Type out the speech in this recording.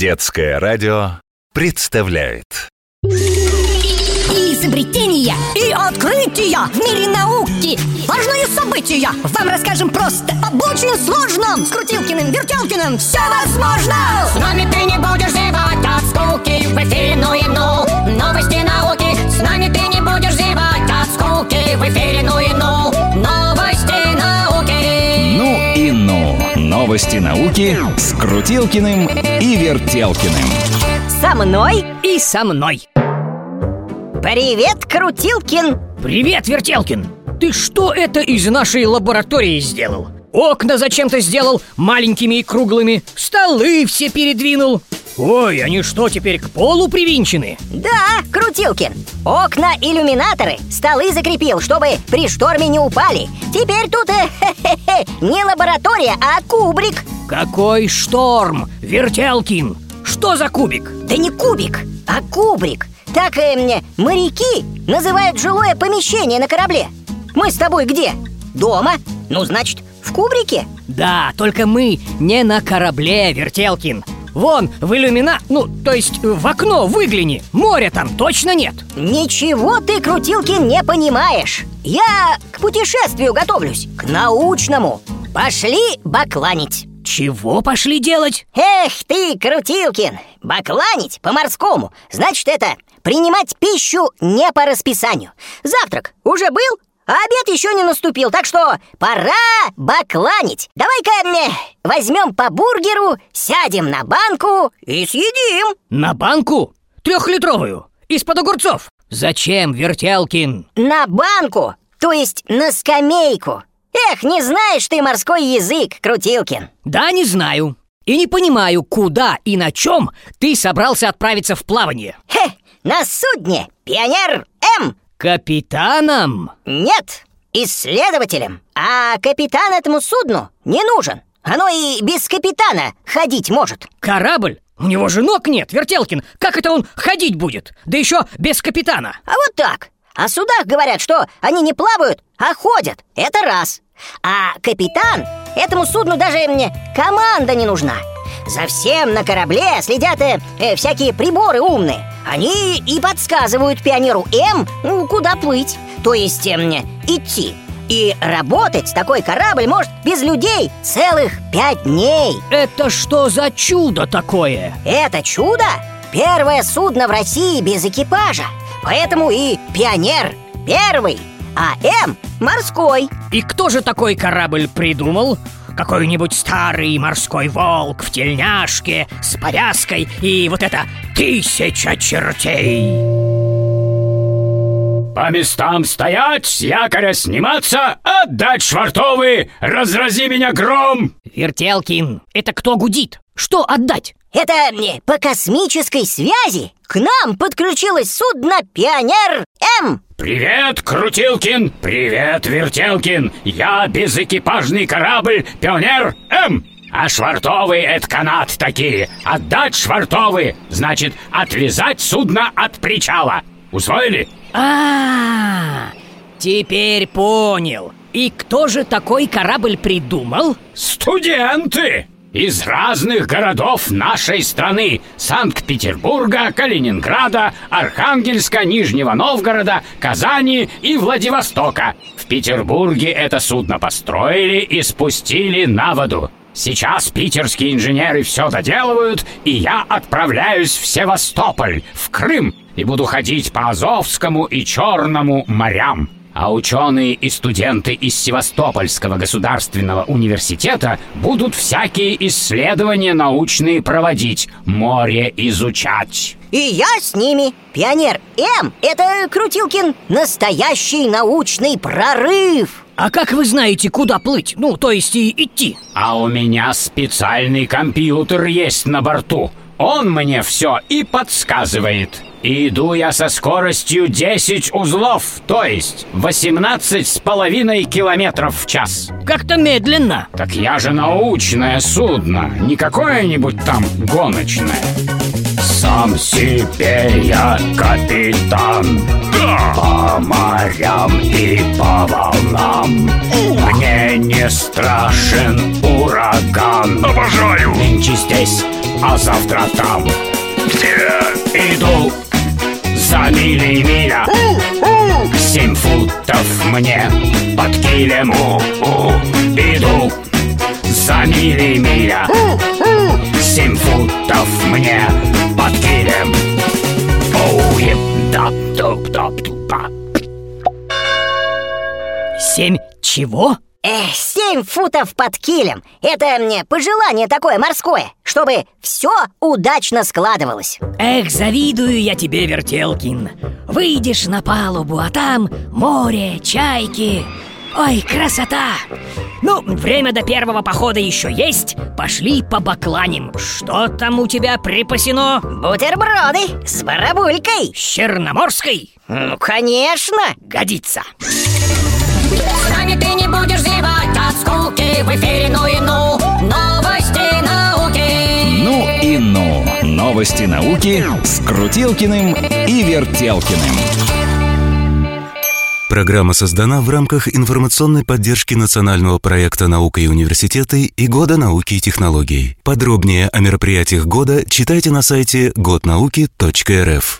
Детское радио представляет. Изобретения и открытия в мире науки. Важные события. Вам расскажем просто Об очень сложном. С Крутилкиным, Вертелкиным все возможно. С нами ты не будешь зевать от скуки В эфире ну и ну Новости науки. С нами ты не будешь зевать от скуки В эфире Новости науки с Крутилкиным и Вертелкиным. Со мной И со мной Привет, Крутилкин Привет, Вертелкин Ты что это из нашей лаборатории сделал? Окна зачем-то сделал маленькими и круглыми Столы все передвинул Ой, они что, теперь к полу привинчены? Да, Крутилкин Окна, иллюминаторы, столы закрепил, чтобы при шторме не упали Теперь тут э, хе-хе-хе, не лаборатория, а кубрик Какой шторм, Вертелкин Что за кубик? Да не кубик, а кубрик Так э, мне моряки называют жилое помещение на корабле Мы с тобой где? Дома? Ну, значит, в кубрике? Да, только мы не на корабле, Вертелкин Вон, в иллюмина... Ну, то есть в окно выгляни. Моря там точно нет. Ничего ты, Крутилкин, не понимаешь. Я к путешествию готовлюсь, к научному. Пошли бакланить. Чего пошли делать? Эх ты, Крутилкин, бакланить по-морскому. Значит, это принимать пищу не по расписанию. Завтрак уже был, а обед еще не наступил Так что пора бакланить Давай-ка возьмем по бургеру, сядем на банку и съедим На банку? Трехлитровую? Из-под огурцов? Зачем, Вертелкин? На банку, то есть на скамейку Эх, не знаешь ты морской язык, Крутилкин Да, не знаю И не понимаю, куда и на чем ты собрался отправиться в плавание Хе, на судне Пионер М Капитаном? Нет, исследователем. А капитан этому судну не нужен. Оно и без капитана ходить может. Корабль? У него же ног нет, Вертелкин. Как это он ходить будет? Да еще без капитана. А вот так. О судах говорят, что они не плавают, а ходят. Это раз. А капитан этому судну даже мне команда не нужна За всем на корабле следят э, э, всякие приборы умные. Они и подсказывают пионеру М, ну, куда плыть То есть эм, идти. И работать такой корабль может без людей целых пять дней. Это что за чудо такое? Это чудо – первое судно в России без экипажа. Поэтому и пионер первый, а М – морской. И кто же такой корабль придумал? Какой-нибудь старый морской волк в тельняшке с повязкой и вот это тысяча чертей По местам стоять, с якоря сниматься, отдать швартовы, разрази меня гром! Вертелкин, это кто гудит? Что отдать? Это мне по космической связи к нам подключилось судно «Пионер М». Привет, Крутилкин! Привет, Вертелкин! Я безэкипажный корабль «Пионер М». А швартовые — это канат такие. Отдать швартовые — значит отвязать судно от причала. Усвоили? А, теперь понял. И кто же такой корабль придумал? Студенты! Из разных городов нашей страны. Санкт-Петербурга, Калининграда, Архангельска, Нижнего Новгорода, Казани и Владивостока. В Петербурге это судно построили и спустили на воду. Сейчас питерские инженеры все доделывают, и я отправляюсь в Севастополь, в Крым, и буду ходить по Азовскому и Черному морям. А ученые и студенты из Севастопольского государственного университета будут всякие исследования научные проводить, море изучать. И я с ними. Пионер М – это, Крутилкин, настоящий научный прорыв. А как вы знаете, куда плыть? Ну, то есть и идти? А у меня специальный компьютер есть на борту. Он мне все и подсказывает. Иду я со скоростью 10 узлов, то есть 18 с половиной километров в час. Как-то медленно. Так я же научное судно, не какое-нибудь там гоночное. Сам себе я капитан По морям и по волнам Мне не страшен ураган Обожаю! Нынче здесь а завтра там, где иду за мили миля. Семь футов мне под килем. Иду за мили миля. Семь футов мне под килем. Оу, да, туп, топ, тупа. Семь чего? Эх, семь футов под килем. Это мне пожелание такое морское Чтобы все удачно складывалось. Эх, завидую я тебе, Вертелкин. Выйдешь на палубу, а там море, чайки. Ой, красота! Ну, время до первого похода еще есть. Пошли побакланим. Что там у тебя припасено? Бутерброды с барабулькой. С черноморской? Ну, конечно. Годится. С нами ты не будешь В эфире ну и ну Новости науки Ну и ну. Новости науки с Крутилкиным и Вертелкиным. Программа создана в рамках информационной поддержки национального проекта «Наука и университеты» и Года науки и технологий. Подробнее о мероприятиях года читайте на сайте годнауки.рф.